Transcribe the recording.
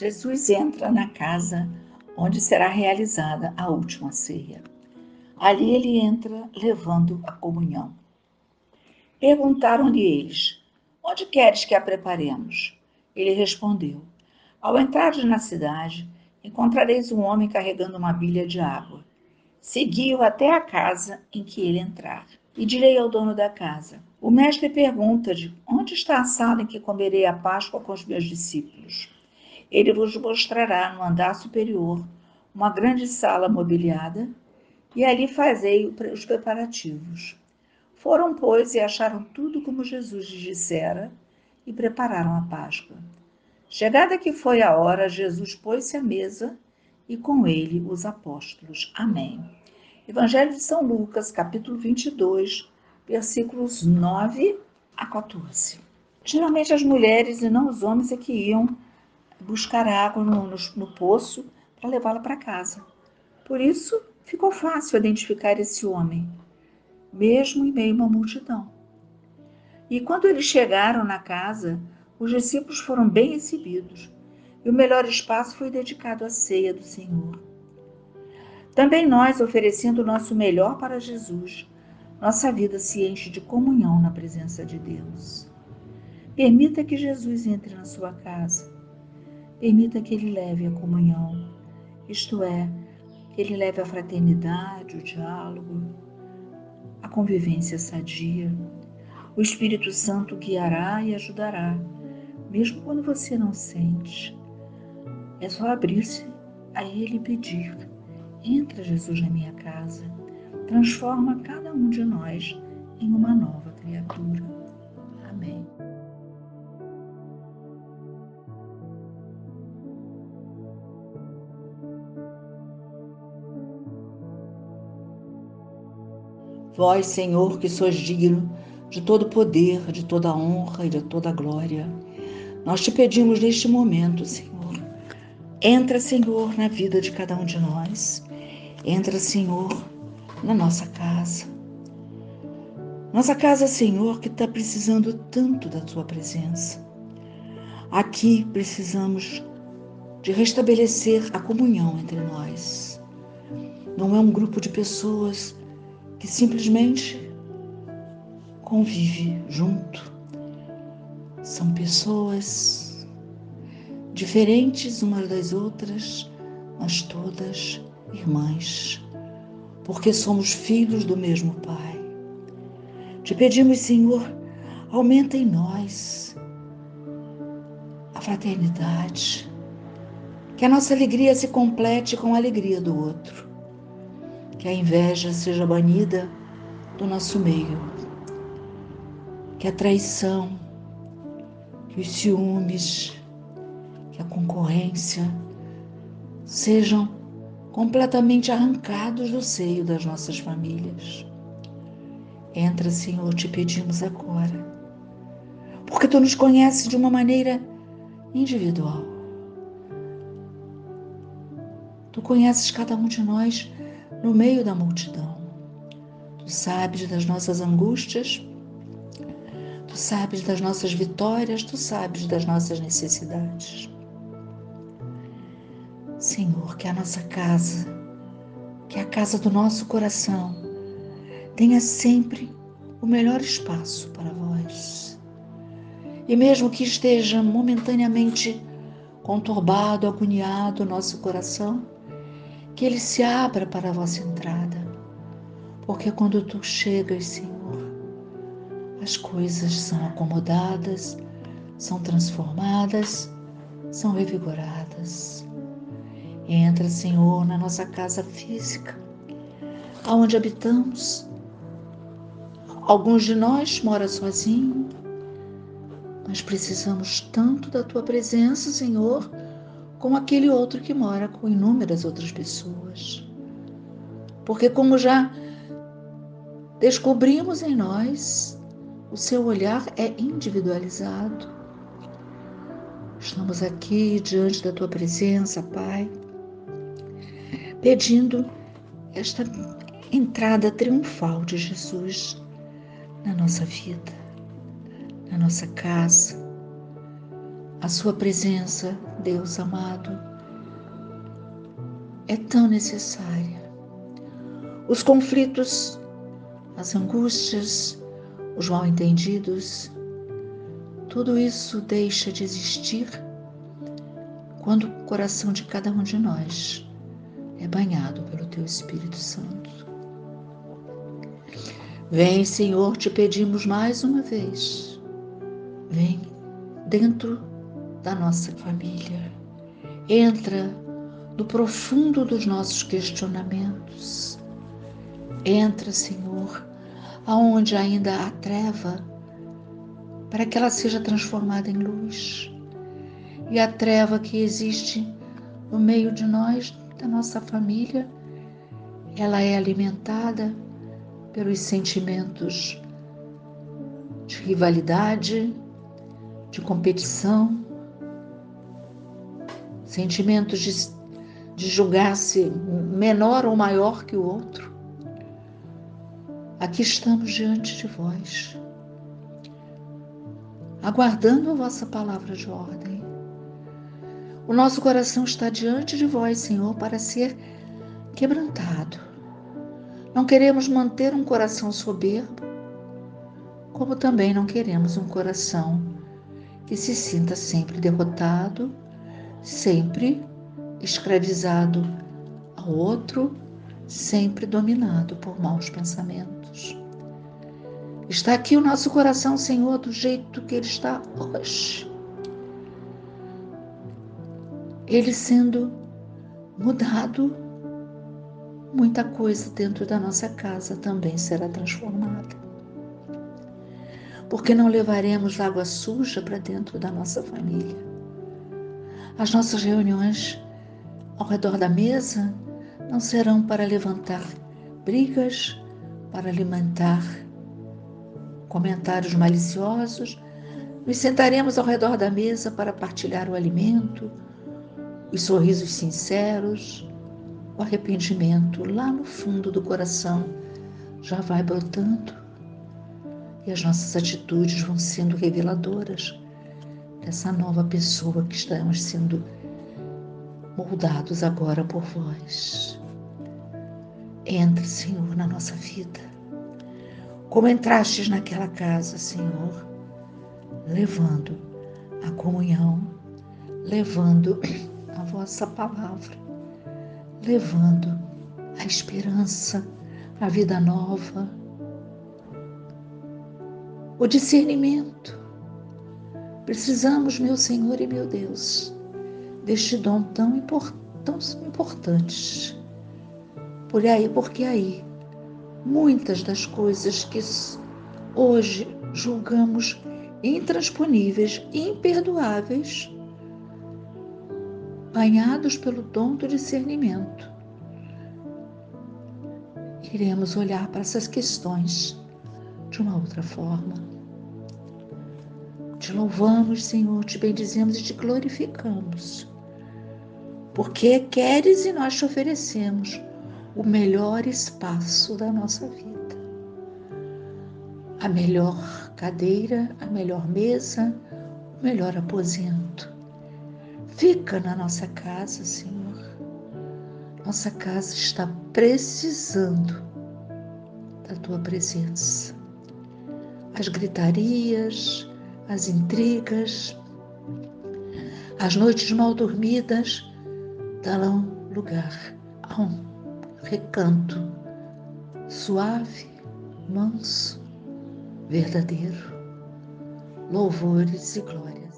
Jesus entra na casa onde será realizada a última ceia. Ali ele entra levando a comunhão. Perguntaram-lhe eles: Onde queres que a preparemos? Ele respondeu: Ao entrares na cidade, encontrareis um homem carregando uma bilha de água. Segui-o até a casa em que ele entrar. E direi ao dono da casa: O mestre pergunta-lhe: Onde está a sala em que comerei a Páscoa com os meus discípulos? Ele vos mostrará no andar superior uma grande sala mobiliada, e ali fazei os preparativos. Foram, pois, e acharam tudo como Jesus lhes dissera, e prepararam a Páscoa. Chegada que foi a hora, Jesus pôs-se à mesa e com ele os apóstolos. Amém. Evangelho de São Lucas, capítulo 22, versículos 9 a 14. Geralmente as mulheres e não os homens é que iam buscar água no, no, no poço para levá-la para casa. Por isso, ficou fácil identificar esse homem, mesmo em meio a uma multidão. E quando eles chegaram na casa, os discípulos foram bem recebidos, e o melhor espaço foi dedicado à ceia do Senhor. Também nós, oferecendo o nosso melhor para Jesus, nossa vida se enche de comunhão na presença de Deus. Permita que Jesus entre na sua casa. Permita que ele leve a comunhão, isto é, que ele leve a fraternidade, o diálogo, a convivência sadia. O Espírito Santo guiará e ajudará, mesmo quando você não sente. É só abrir-se a Ele e pedir: Entra, Jesus, na minha casa, transforma cada um de nós em uma nova criatura. Vós, Senhor, que sois digno de todo poder, de toda honra e de toda glória, nós te pedimos neste momento, Senhor. Entra, Senhor, na vida de cada um de nós. Entra, Senhor, na nossa casa. Nossa casa, Senhor, que está precisando tanto da tua presença. Aqui precisamos de restabelecer a comunhão entre nós. Não é um grupo de pessoas que simplesmente convive junto. São pessoas diferentes umas das outras, mas todas irmãs, porque somos filhos do mesmo Pai. Te pedimos, Senhor, aumenta em nós a fraternidade, que a nossa alegria se complete com a alegria do outro que a inveja seja banida do nosso meio, que a traição, que os ciúmes, que a concorrência sejam completamente arrancados do seio das nossas famílias. Entra, Senhor, te pedimos agora, porque tu nos conheces de uma maneira individual. Tu conheces cada um de nós no meio da multidão. Tu sabes das nossas angústias, tu sabes das nossas vitórias, tu sabes das nossas necessidades. Senhor, que a nossa casa, que a casa do nosso coração, tenha sempre o melhor espaço para vós. E mesmo que esteja momentaneamente conturbado, agoniado o nosso coração, que ele se abra para a vossa entrada, porque quando tu chegas, Senhor, as coisas são acomodadas, são transformadas, são revigoradas. Entra, Senhor, na nossa casa física, aonde habitamos. Alguns de nós moram sozinhos, mas precisamos tanto da tua presença, Senhor, como aquele outro que mora com inúmeras outras pessoas. Porque, como já descobrimos em nós, o seu olhar é individualizado. Estamos aqui diante da tua presença, Pai, pedindo esta entrada triunfal de Jesus na nossa vida, na nossa casa, A Sua presença, Deus amado, é tão necessária. Os conflitos, as angústias, os mal-entendidos, tudo isso deixa de existir quando o coração de cada um de nós é banhado pelo Teu Espírito Santo. Vem, Senhor, te pedimos mais uma vez. Vem dentro da nossa família. Entra no profundo dos nossos questionamentos. Entra, Senhor, aonde ainda há treva, para que ela seja transformada em luz. E a treva que existe no meio de nós, da nossa família, ela é alimentada pelos sentimentos de rivalidade, de competição, sentimentos de, de julgar-se menor ou maior que o outro. Aqui estamos diante de vós, aguardando a vossa palavra de ordem. O nosso coração está diante de vós, Senhor, para ser quebrantado. Não queremos manter um coração soberbo, como também não queremos um coração que se sinta sempre derrotado, sempre escravizado ao outro, sempre dominado por maus pensamentos. Está aqui o nosso coração, Senhor, do jeito que ele está hoje. Ele sendo mudado, muita coisa dentro da nossa casa também será transformada. Porque não levaremos água suja para dentro da nossa família. As nossas reuniões ao redor da mesa não serão para levantar brigas, para alimentar comentários maliciosos. Nos sentaremos ao redor da mesa para partilhar o alimento, os sorrisos sinceros, o arrependimento lá no fundo do coração já vai brotando e as nossas atitudes vão sendo reveladoras dessa nova pessoa que estamos sendo moldados agora por vós. Entra, Senhor, na nossa vida. Como entrastes naquela casa, Senhor, levando a comunhão, levando a vossa palavra, levando a esperança, a vida nova, o discernimento. Precisamos, meu Senhor e meu Deus, deste dom tão, import, tão importante. Por aí, porque aí, muitas das coisas que hoje julgamos intransponíveis, imperdoáveis, banhados pelo dom do discernimento, iremos olhar para essas questões de uma outra forma. Te louvamos, Senhor, te bendizemos e te glorificamos, porque queres e nós te oferecemos o melhor espaço da nossa vida. A melhor cadeira, a melhor mesa, o melhor aposento. Fica na nossa casa, Senhor. Nossa casa está precisando da tua presença. As gritarias, as intrigas, as noites mal dormidas darão lugar a um recanto suave, manso, verdadeiro. Louvores e glória